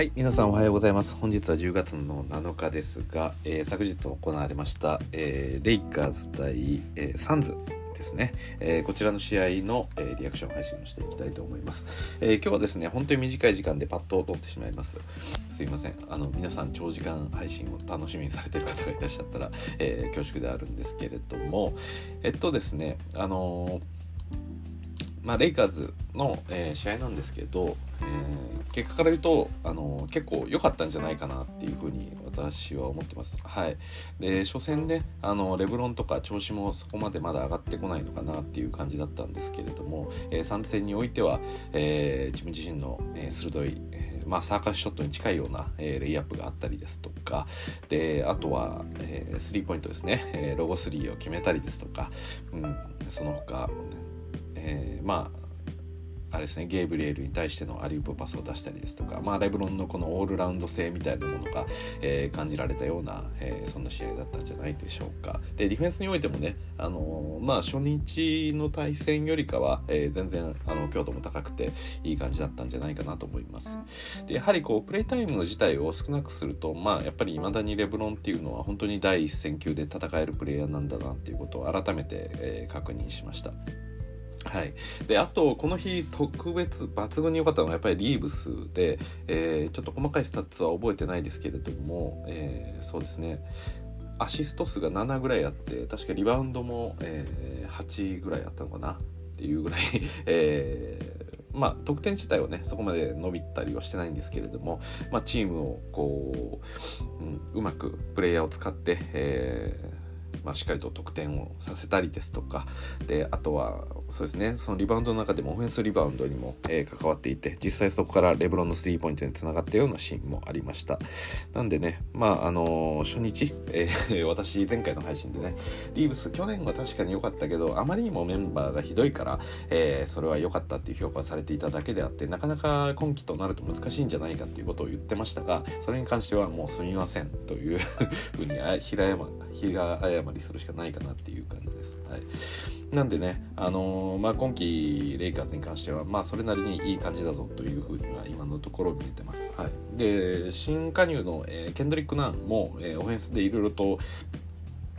はい皆さんおはようございます。本日は10月の7日ですが、えー、昨日行われました、えー、レイカーズ対、えー、サンズですね、えー、こちらの試合の、えー、リアクション配信をしていきたいと思います、えー、今日はですね本当に短い時間でパッと撮ってしまいます。すいません。あの皆さん長時間配信を楽しみにされている方がいらっしゃったら、え恐縮であるんですけれどもえっとですねあのまあ、レイカーズの、え試合なんですけど、えー、結果から言うとあの結構良かったんじゃないかなっていうふうに私は思ってます。はい、で初戦ねあのレブロンとか調子もそこまでまだ上がってこないのかなっていう感じだったんですけれども、えー、3戦においては、えー、自分自身の、えー、鋭い、えーまあ、サーカスショットに近いような、えー、レイアップがあったりですとかであとは、スリーポイントですね、えー、ロゴスリーを決めたりですとか、うん、その他、えー、まああれですねゲイブリエルに対してのアリウープパスを出したりですとか、まあ、レブロンのこのオールラウンド性みたいなものが、えー、感じられたような、えー、そんな試合だったんじゃないでしょうか。でディフェンスにおいてもね、あのー、まあ、初日の対戦よりかは、え、全然あの強度も高くていい感じだったんじゃないかなと思います。でやはりこうプレータイムの自体を少なくすると、まあ、やっぱりいまだにレブロンっていうのは本当に第一線級で戦えるプレイヤーなんだなっていうことを改めて、え、確認しました。はい、であとこの日特別抜群に良かったのはやっぱりリーブスで、えー、ちょっと細かいスタッツは覚えてないですけれども、えー、そうですね。アシスト数が7ぐらいあって確かリバウンドも、えー、8ぐらいあったのかな？っていうぐらい、えー、まあ得点自体はねそこまで伸びたりはしてないんですけれども、まあ、チームをこう、うん、うまくプレイヤーを使って、えーまあ、しっかりと得点をさせたりですとかであとはそうですねそのリバウンドの中でもオフェンスリバウンドにも、えー、関わっていて実際そこからレブロンのスリーポイントにつながったようなシーンもありました。なんでねまああのー、初日、えー、私前回の配信でねリーブス去年は確かに良かったけどあまりにもメンバーがひどいから、え、それは良かったっていう評価をされていただけであってなかなか今季となると難しいんじゃないかっていうことを言ってましたがそれに関してはもうすみませんというふうに平山平謝りするしかないかなっていう感じです。はい、なんでね、あのー、まあ、今季レイカーズに関しては、まあ、それなりにいい感じだぞというふうには今のところ見えてます。はい、で新加入の、えー、ケンドリック・ナンも、えー、オフェンスでいろいろと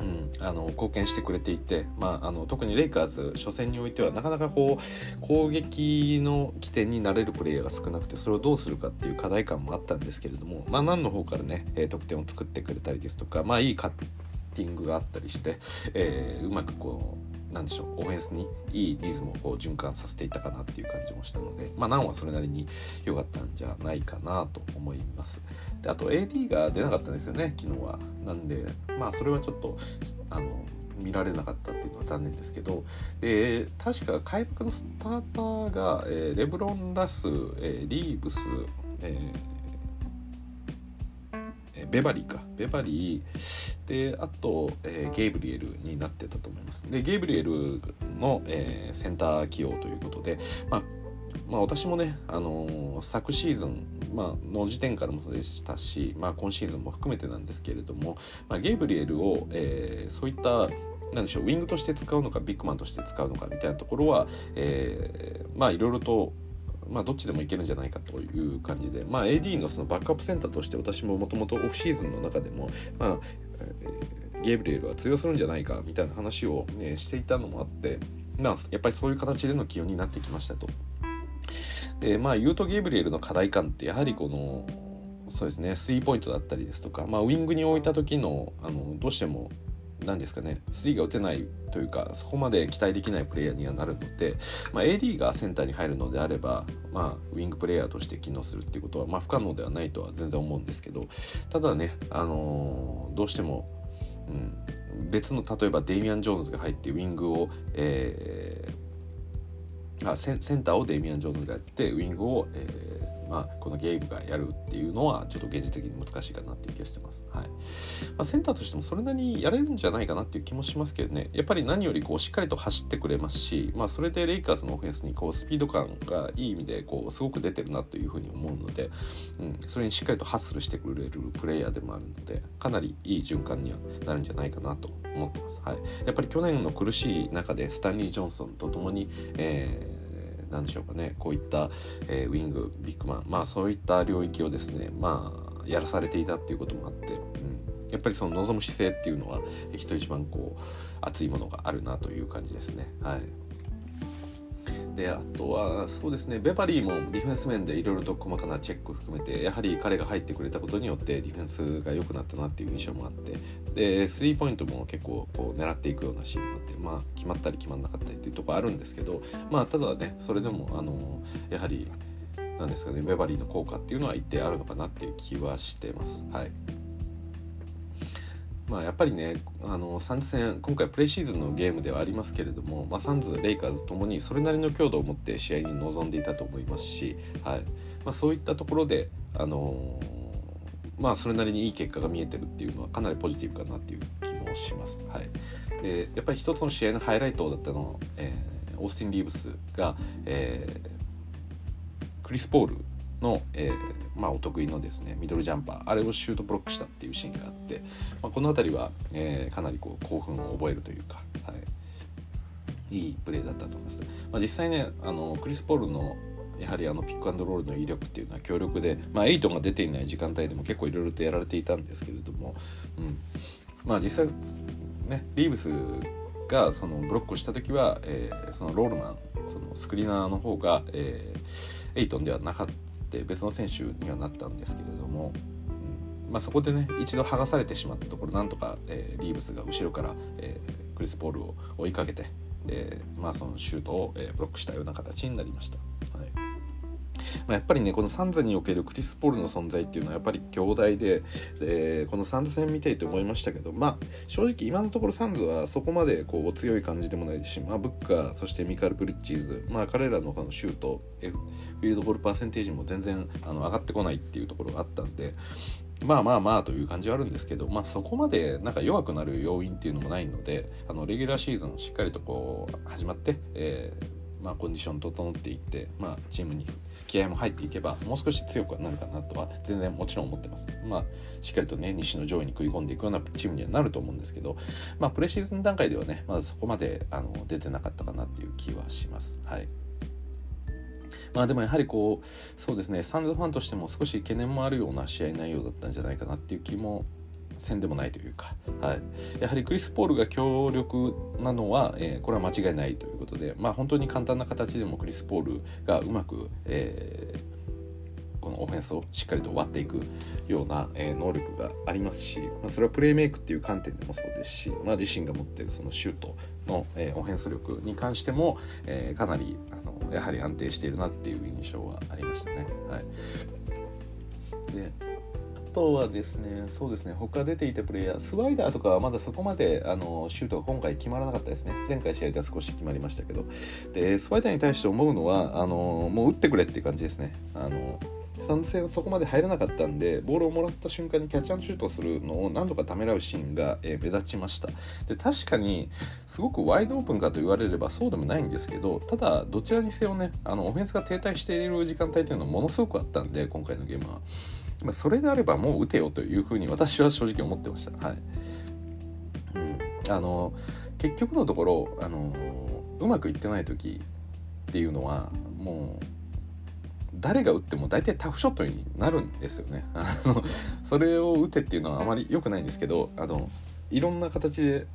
うん、あの貢献してくれていて、まあ、あの特にレイカーズ初戦においてはなかなかこう攻撃の起点になれるプレイヤーが少なくてそれをどうするかっていう課題感もあったんですけれども、まあ、何の方からね得点を作ってくれたりですとか、まあ、いいカッティングがあったりして、えー、うまくこうなんでしょうオフェンスにいいリズムをこう循環させていたかなっていう感じもしたのでまあナンはそれなりに良かったんじゃないかなと思います。であと AD が出なかったんですよね昨日は。なんでまあそれはちょっとあの見られなかったっていうのは残念ですけど。で確か開幕のスターターが、えー、レブロン・ラス、えー、リーブス、えーベバリーか。ベバリーであと、えー、ゲイブリエルになってたと思います。でゲイブリエルの、えー、センター起用ということで、まあ、まあ、私もね、あのー、昨シーズン、まあの時点からもそうでしたし、まあ、今シーズンも含めてなんですけれども、まあ、ゲイブリエルを、えー、そういったなんでしょうウィングとして使うのかビッグマンとして使うのかみたいなところは、えー、まあいろいろとまあ、どっちでもいけるんじゃないかという感じで、まあ、AD のそのバックアップセンターとして私ももともとオフシーズンの中でも、まあえー、ゲブリエルは通用するんじゃないかみたいな話を、ね、していたのもあって、まあ、やっぱりそういう形での起用になってきましたと。でまあユート・ゲイブリエルの課題感ってやはりこのそうですねスリーポイントだったりですとか、まあ、ウィングに置いた時のあのどうしても何ですかね3が打てないというかそこまで期待できないプレイヤーにはなるので、まあ、AD がセンターに入るのであれば、まあ、ウィングプレイヤーとして機能するっていうことは、まあ、不可能ではないとは全然思うんですけどただね、あのー、どうしても、うん、別の例えばデイミアン・ジョーンズが入ってウィングを、えー、あセンターをデイミアン・ジョーンズがやってウィングを、えーまあ、このゲームがやるっていうのはちょっと現実的に難しいかなっていう気がしてます。はいまあ、センターとしてもそれなりにやれるんじゃないかなっていう気もしますけどねやっぱり何よりこうしっかりと走ってくれますし、まあ、それでレイカーズのオフェンスにこうスピード感がいい意味でこうすごく出てるなというふうに思うので、うん、それにしっかりとハッスルしてくれるプレイヤーでもあるのでかなりいい循環にはなるんじゃないかなと思ってます。はい、やっぱり去年の苦しい中でスタンリー・ジョンソンと共に、えー何でしょうかね。こういった、えー、ウィングビッグマンまあそういった領域をですねまあやらされていたっていうこともあって、うん、やっぱりその望む姿勢っていうのは人一番こう熱いものがあるなという感じですね。はい。であとはそうですねベバリーもディフェンス面でいろいろと細かなチェック含めてやはり彼が入ってくれたことによってディフェンスが良くなったなっていう印象もあってでスリーポイントも結構こう狙っていくようなシーンもあってまあ決まったり決まんなかったりっていうところあるんですけどまあただねそれでもあのやはりなんですかねベバリーの効果っていうのは一定あるのかなっていう気はしてます。はいまあ、やっぱりねあのサンズ戦今回プレシーズンのゲームではありますけれども、まあ、サンズレイカーズともにそれなりの強度を持って試合に臨んでいたと思いますし、はいまあ、そういったところで、あのー、まあ、それなりにいい結果が見えてるっていうのはかなりポジティブかなっていう気もします。はい、でやっぱり一つの試合のハイライトだったのは、えー、オースティン・リーブスが、えー、クリス・ポールの、えーまあ、お得意のですねミドルジャンパー。あれをシュートブロックしたっていうシーンがあって、まあ、この辺りは、えー、かなりこう興奮を覚えるというか、はい、いいプレーだったと思います。まあ、実際ねあのクリス・ポールのやはりあのピックアンドロールの威力っていうのは強力で、まあ、エイトが出ていない時間帯でも結構いろいろとやられていたんですけれども、うん、まあ実際ねリーブスがそのブロックをした時は、えー、そのロールマンそのスクリーナーの方が、えー、エイトンではなかったって別の選手にはなったんですけれども、うんまあ、そこでね一度剥がされてしまったところなんとか、えー、リーブスが後ろから、えー、クリス・ポールを追いかけて、えーまあ、そのシュートを、え、ブロックしたような形になりました。はいまあ、やっぱりねこのサンズにおけるクリス・ポールの存在っていうのはやっぱり強大ででこのサンズ戦見ていて思いましたけどまあ正直今のところサンズはそこまでこう強い感じでもないし、まあ、ブッカーそしてミカル・ブリッチーズ、まあ、彼らののシュートフィールドボールパーセンテージも全然あの上がってこないっていうところがあったんでまあまあまあという感じはあるんですけど、まあ、そこまでなんか弱くなる要因っていうのもないのであのレギュラーシーズンしっかりとこう始まって、えーまあ、コンディション整っていって、まあ、チームに気合も入っていけばもう少し強くはなるかなとは全然もちろん思ってます。まあしっかりとね西の上位に食い込んでいくようなチームにはなると思うんですけど、まあ、プレシーズン段階ではねまだそこまであの出てなかったかなっていう気はします。はいまあでもやはりこうそうですねサンズファンとしても少し懸念もあるような試合内容だったんじゃないかなっていう気もせんでもないというか、はい、やはりクリス・ポールが強力なのは、えー、これは間違いないということで、まあ、本当に簡単な形でもクリス・ポールがうまく、えー、このオフェンスをしっかりと割っていくような、えー、能力がありますし、まあ、それはプレーメイクっていう観点でもそうですし、まあ、自身が持ってるそのシュートの、え、オフェンス力に関しても、え、かなりあのやはり安定しているなっていう印象はありましたね。はい、でとはですね、そうですね、他出ていたプレイヤー、スワイダーとかはまだそこまであのシュートが今回決まらなかったですね。前回試合では少し決まりましたけど。で、スワイダーに対して思うのは、あのもう打ってくれっていう感じですね。あの3戦そこまで入らなかったんでボールをもらった瞬間にキャッチャーシュートをするのを何度かためらうシーンが、えー、目立ちましたで確かにすごくワイドオープンかと言われればそうでもないんですけどただどちらにせよねあのオフェンスが停滞している時間帯というのはものすごくあったんで今回のゲームは。まあ、それであればもう打てよというふうに私は正直思ってました。はいうん、あの結局のところあのうまくいってない時っていうのはもう誰が打っても大体タフショットになるんですよね。あのそれを打てっていうのはあまり良くないんですけどあのいろんな形で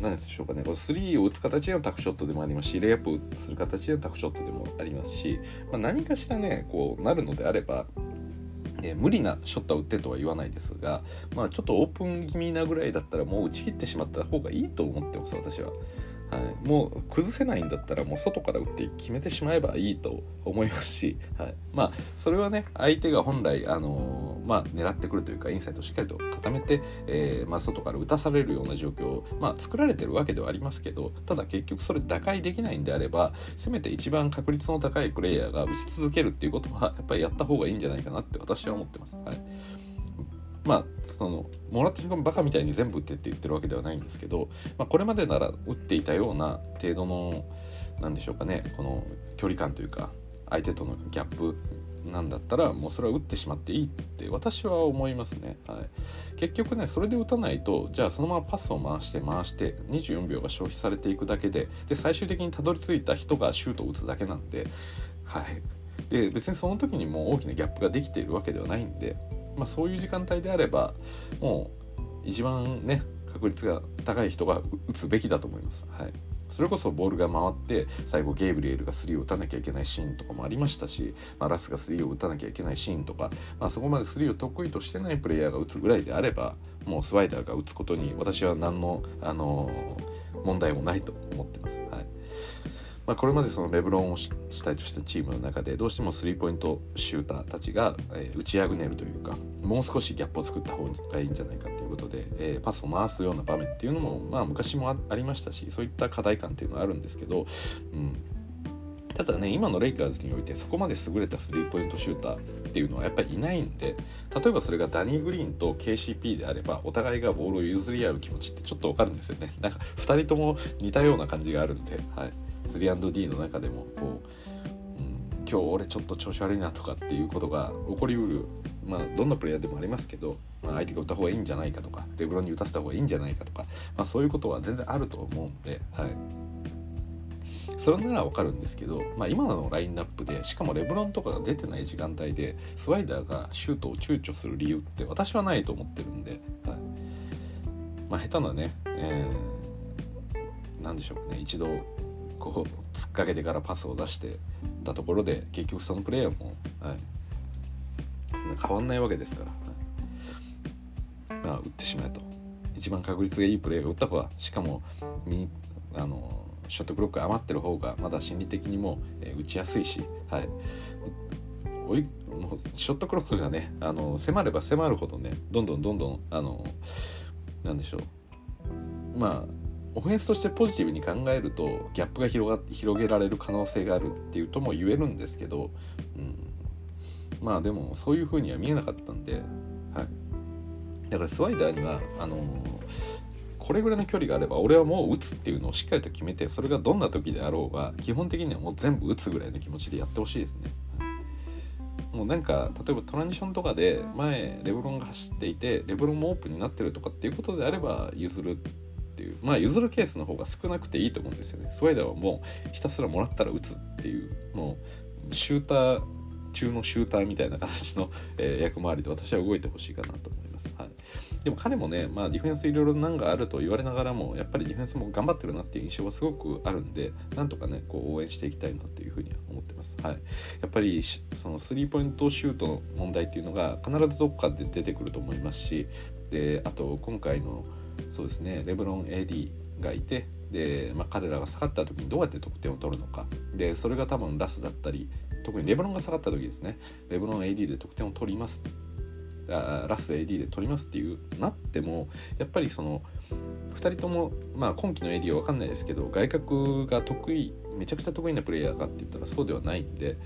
何でしょうかねこスリーを打つ形でのタフショットでもありますしレイアップする形でのタフショットでもありますし、まあ、何かしらねこうなるのであればえー、無理なショットは打ってとは言わないですが、まあ、ちょっとオープン気味なぐらいだったらもう打ち切ってしまった方がいいと思ってます私は。はい、もう崩せないんだったらもう外から打って決めてしまえばいいと思いますし、はい、まあそれはね相手が本来、あのー、まあ、狙ってくるというかインサイトをしっかりと固めて、えー、まあ、外から打たされるような状況を、まあ、作られてるわけではありますけどただ結局それ打開できないんであればせめて一番確率の高いプレイヤーが打ち続けるっていうことはやっぱりやった方がいいんじゃないかなって私は思ってます。はい。まあそのもらった瞬間バカみたいに全部打ってって言ってるわけではないんですけど、まあ、これまでなら打っていたような程度の何でしょうかねこの距離感というか相手とのギャップなんだったらもうそれは打ってしまっていいって私は思いますね、はい、結局ねそれで打たないとじゃあそのままパスを回して回して24秒が消費されていくだけでで最終的にたどり着いた人がシュートを打つだけなんで,、はい、で別にその時にもう大きなギャップができているわけではないんで、まあ、そういう時間帯であればもう一番ね確率が高い人が打つべきだと思います。はいそれこそボールが回って最後ゲイブリエルが3を打たなきゃいけないシーンとかもありましたし、まあ、ラスが3を打たなきゃいけないシーンとか、まあ、そこまで3を得意としてないプレイヤーが打つぐらいであればもうスワイダーが打つことに私は何の、あのー、問題もないと思ってます。まあ、これまでそのレブロンを主体としたチームの中でどうしてもスリーポイントシューターたちが、えー、打ちあぐねるというかもう少しギャップを作った方がいいんじゃないかということで、えー、パスを回すような場面っていうのも、まあ、昔もありましたしそういった課題感っていうのはあるんですけど、うん、ただね今のレイカーズにおいてそこまで優れたスリーポイントシューターっていうのはやっぱりいないんで例えばそれがダニー・グリーンと KCP であればお互いがボールを譲り合う気持ちってちょっとわかるんですよね。なんか2人とも似たような感じがあるんで、はい、3&D の中でもこう、うん、今日俺ちょっと調子悪いなとかっていうことが起こりうるまあどんなプレイヤーでもありますけど、まあ、相手が打った方がいいんじゃないかとかレブロンに打たせた方がいいんじゃないかとか、まあ、そういうことは全然あると思うんで、はい、それならわかるんですけど、まあ、今のラインナップでしかもレブロンとかが出てない時間帯でスワイダーがシュートを躊躇する理由って私はないと思ってるんで、はい。まあ、下手なね、えー、なんでしょうかね一度こう突っかけてからパスを出してたところで結局そのプレーヤーも、はい、変わんないわけですから、はい、まあ打ってしまえと。一番確率がいいプレーが打った方がしかもあのショットクロック余ってる方がまだ心理的にも、えー、打ちやすいし、はい、おいショットクロックがねあの迫れば迫るほどねどんどんどんどんあのなんでしょう。まあオフェンスとしてポジティブに考えるとギャップが広が広げられる可能性があるっていうとも言えるんですけど、うん、まあでもそういうふうには見えなかったんで、はい、だからスワイダーにはあのー、これぐらいの距離があれば俺はもう打つっていうのをしっかりと決めてそれがどんな時であろうが基本的にはもう全部打つぐらいの気持ちでやってほしいですね。もうなんか例えばトランジションとかで前レブロンが走っていてレブロンもオープンになってるとかっていうことであれば譲るっていうまあ譲るケースの方が少なくていいと思うんですよね。スワイダーはもうひたすらもらったら打つっていうもうシューター中のシューターみたいな形の、えー、役回りで私は動いてほしいかなと思います、はい、でも彼もね、まあ、ディフェンスいろいろ難があると言われながらもやっぱりディフェンスも頑張ってるなっていう印象はすごくあるんでなんとかねこう応援していきたいなっていうふうには思ってます、はい、やっぱりそのスリーポイントシュートの問題っていうのが必ずどっかで出てくると思いますしであと今回のそうですね。レブロン AD がいてで、まあ、彼らが下がった時にどうやって得点を取るのか。でそれが多分ラスだったり特にレブロンが下がった時ですね。レブロン AD で得点を取ります。あラス AD で取りますっていうなってもやっぱりその2人とも、まあ、今期の AD は分かんないですけど外角が得意めちゃくちゃ得意なプレイヤーかって言ったらそうではないんで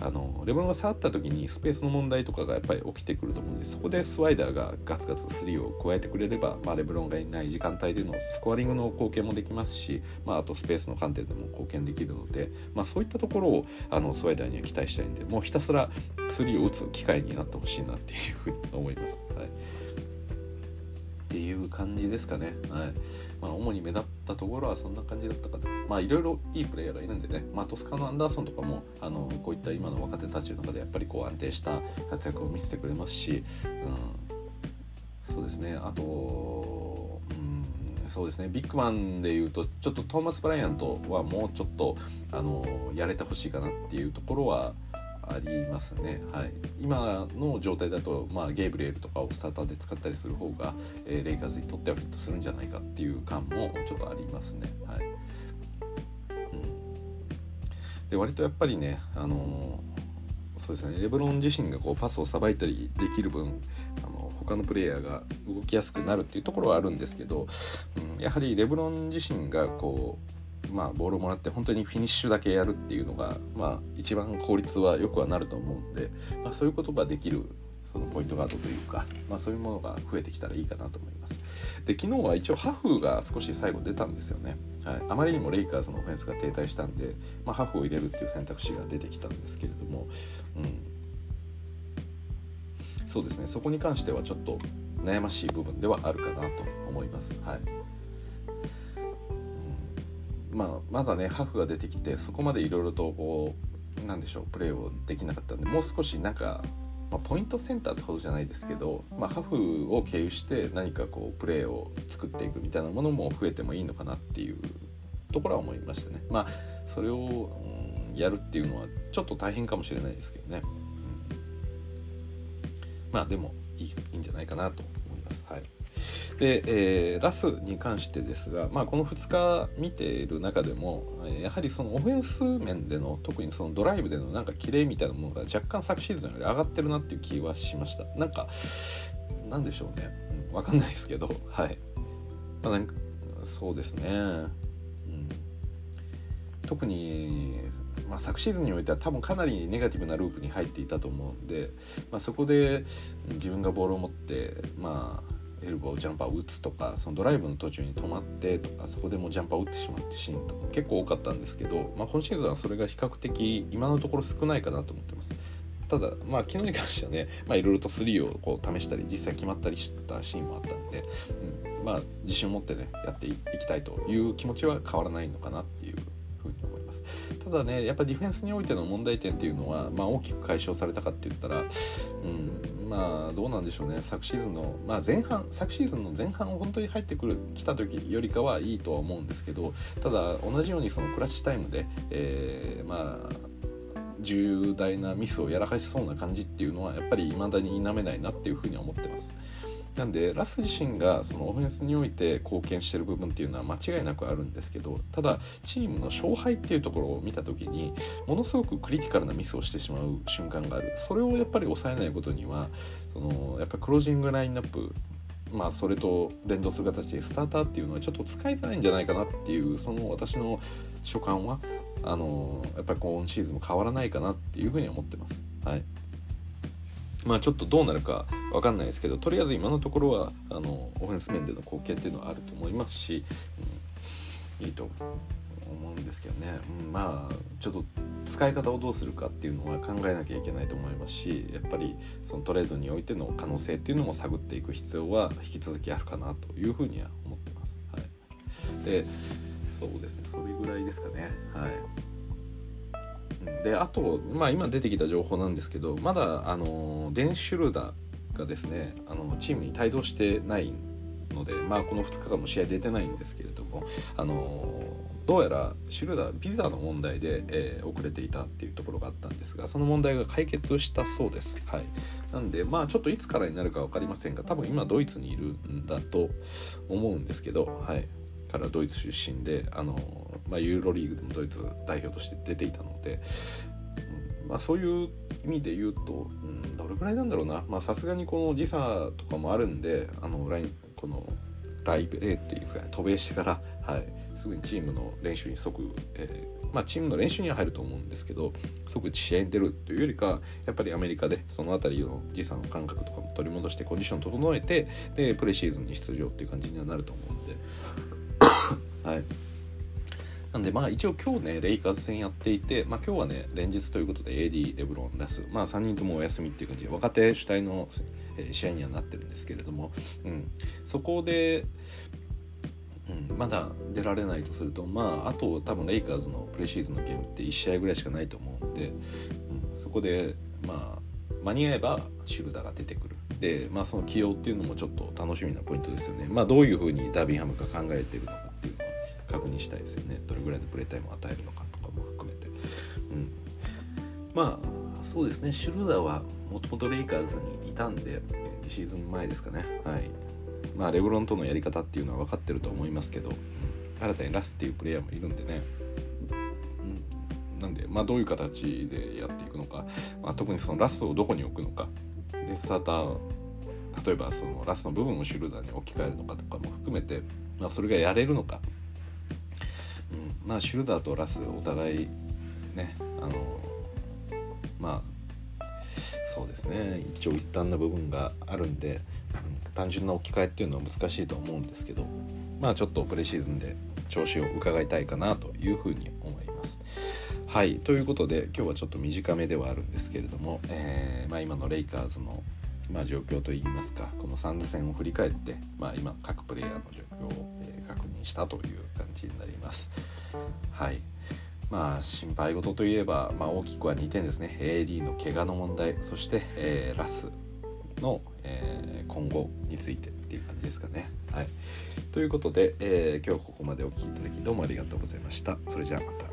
あのレブロンが触った時にスペースの問題とかがやっぱり起きてくると思うんでそこでスワイダーがガツガツ3を加えてくれれば、まあ、レブロンがいない時間帯でのスコアリングの貢献もできますし、まあ、あとスペースの観点でも貢献できるので、まあ、そういったところをあのスワイダーには期待したいんでもうひたすら3を打つ機会になってほしいなっていうふうに思います。はいっていう感じですかね。はいまあ、主に目立ったところはそんな感じだったかな。まあいろいろいいプレイヤーがいるんでね、まあ、トスカのアンダーソンとかもあのこういった今の若手たちの中でやっぱりこう安定した活躍を見せてくれますし、うん、そうですね。あと、うん、そうですね。ビッグマンでいうとちょっとトーマス・ブライアントはもうちょっとあのやれてほしいかなっていうところはありますね、はい、今の状態だと、まあ、ゲーブリエルとかをスターターで使ったりする方が、えー、レイカーズにとってはフィットするんじゃないかっていう感もちょっとありますね。はい、で割とやっぱりね、あのー、そうですね。レブロン自身がこうパスをさばいたりできる分あの他のプレイヤーが動きやすくなるっていうところはあるんですけど、うん、やはりレブロン自身がこうまあ、ボールをもらって本当にフィニッシュだけやるっていうのが、まあ、一番効率はよくはなると思うんで、まあ、そういうことができるそのポイントガードというか、まあ、そういうものが増えてきたらいいかなと思います。で昨日は一応ハフが少し最後出たんですよね、はい、あまりにもレイカーズのオフェンスが停滞したんで、まあ、ハフを入れるっていう選択肢が出てきたんですけれども、うん。そうですね。そこに関してはちょっと悩ましい部分ではあるかなと思います。はい、まあ、まだねハフが出てきてそこまでいろいろとこうなんでしょうプレーをできなかったんでもう少しなんかまあ、ポイントセンターってほどじゃないですけど、まあ、ハフを経由して何かこうプレーを作っていくみたいなものも増えてもいいのかなっていうところは思いましたね。まあそれを、うん、やるっていうのはちょっと大変かもしれないですけどね。うん、まあでもいいいいんじゃないかなとます。はい、で、えー、ラスに関してですが、まあ、この2日見ている中でもえやはりそのオフェンス面での特にそのドライブでのなんか綺麗みたいなものが若干昨シーズンより上がってるなっていう気はしました。なんかなんでしょうね、うん、分かんないですけど はい、まあ、なんかそうですね、うん、特に、まあ、昨シーズンにおいては多分かなりネガティブなループに入っていたと思うんで、まあ、そこで自分がボールを持ってまあエルボージャンパーを打つとかそのドライブの途中に止まってとかそこでもジャンパーを打ってしまってシーンとか結構多かったんですけど、まあ、今シーズンはそれが比較的今のところ少ないかなと思ってます。ただ、まあ、昨日に関してはね、まあ、いろいろと3をこう試したり実際決まったりしたシーンもあったんで、うん、まあ自信を持ってねやっていきたいという気持ちは変わらないのかなっていうふうに思いますただねやっぱディフェンスにおいての問題点っていうのは、まあ、大きく解消されたかって言ったら、うん、まあどうなんでしょうね昨シーズンの、まあ、前半昨シーズンの前半本当に入ってくる来た時よりかはいいとは思うんですけどただ同じようにそのクラッシュタイムで、えー、まあ重大なミスをやらかしそうな感じっていうのはやっぱり未だに否めないなっていうふうに思ってます。なんでラス自身がそのオフェンスにおいて貢献してる部分っていうのは間違いなくあるんですけどただチームの勝敗っていうところを見た時にものすごくクリティカルなミスをしてしまう瞬間があるそれをやっぱり抑えないことにはそのやっぱクロージングラインナップまあそれと連動する形でスターターっていうのはちょっと使いづらいんじゃないかなっていうその私の所感はあのやっぱり今シーズンも変わらないかなっていうふうに思ってます。はいまあちょっとどうなるか分かんないですけどとりあえず今のところはあのオフェンス面での貢献っていうのはあると思いますし、うん、いいと思うんですけどね、うん、まあちょっと使い方をどうするかっていうのは考えなきゃいけないと思いますしやっぱりそのトレードにおいての可能性っていうのも探っていく必要は引き続きあるかなというふうには思ってます。はい、でそうですねそれぐらいですかね。はいであと、まあ、今出てきた情報なんですけどまだあのデンシュルダーがですねあのチームに帯同してないので、まあ、この2日間も試合出てないんですけれどもあのどうやらシュルダービザの問題で、えー、遅れていたっていうところがあったんですがその問題が解決したそうです。はい、なんでまあちょっといつからになるか分かりませんが多分今ドイツにいるんだと思うんですけど、はい、からドイツ出身であの、まあ、ユーロリーグでもドイツ代表として出ていたので、うんまあ、そういう意味で言うと、うん、どれぐらいなんだろうな。さすがにこの時差とかもあるんであのラインこのライブ A っていうか渡米してから、はい、すぐにチームの練習に即、えー、まあ、チームの練習には入ると思うんですけど即試合に出るというよりかやっぱりアメリカでその辺りの時差の感覚とかも取り戻してコンディション整えてでプレシーズンに出場っていう感じにはなると思うんで。はい。なんでまあ一応今日ねレイカーズ戦やっていて、まあ、今日はね連日ということで AD レブロンラスまあ3人ともお休みっていう感じで若手主体の試合にはなってるんですけれども、うん、そこで、うん、まだ出られないとするとまああと多分レイカーズのプレシーズンのゲームって1試合ぐらいしかないと思うんで、うん、そこでまあ間に合えばシュルダーが出てくる。で、まあ、その起用っていうのもちょっと楽しみなポイントですよね、まあ、どういうふうにダービンハムが考えてるのかっていうのは確認したいですよね。どれぐらいのプレータイムを与えるのかとかも含めて、うん、まあそうですね。シュルーダーはもともとレイカーズにいたんでシーズン前ですかね。はい。まあレブロンとのやり方っていうのは分かってると思いますけど、うん、新たにラスっていうプレイヤーもいるんでね。なんで、まあ、どういう形でやっていくのか、まあ、特にそのラスをどこに置くのか。でスターター例えばそのラスの部分をシュルダーに置き換えるのかとかも含めて、まあ、それがやれるのか、うん、まあシュルダーとラスお互いねあのまあそうですね一長一短な部分があるんで、うん、単純な置き換えっていうのは難しいと思うんですけどまあちょっとプレシーズンで調子を伺いたいかなというふうに。はい、ということで今日はちょっと短めではあるんですけれども、えー、まあ、今のレイカーズのまあ、状況といいますかこのサンズ戦を振り返って、まあ、今各プレイヤーの状況を、え、確認したという感じになります。はいまあ、心配事といえば、まあ、大きくは2点ですね AD の怪我の問題そして、えー、ラスの、えー、今後についてっていう感じですかね。はい、ということで、えー、今日ここまでお聴きいただきどうもありがとうございました。それじゃあまた。